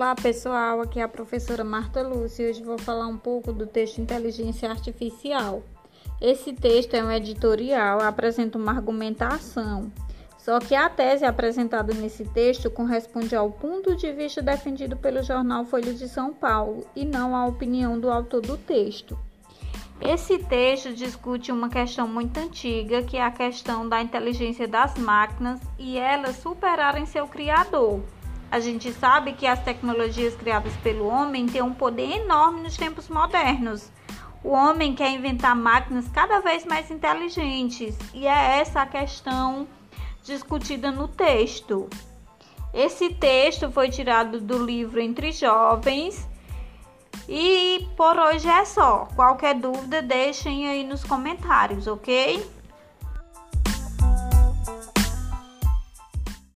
Olá pessoal, aqui é a professora Marta Lúcia e hoje vou falar um pouco do texto Inteligência Artificial. Esse texto é um editorial, apresenta uma argumentação, só que a tese apresentada nesse texto corresponde ao ponto de vista defendido pelo jornal Folha de São Paulo e não à opinião do autor do texto. Esse texto discute uma questão muito antiga, que é a questão da inteligência das máquinas e elas superarem seu criador. A gente sabe que as tecnologias criadas pelo homem têm um poder enorme nos tempos modernos. O homem quer inventar máquinas cada vez mais inteligentes e é essa a questão discutida no texto. Esse texto foi tirado do livro Entre Jovens e por hoje é só. Qualquer dúvida, deixem aí nos comentários, ok?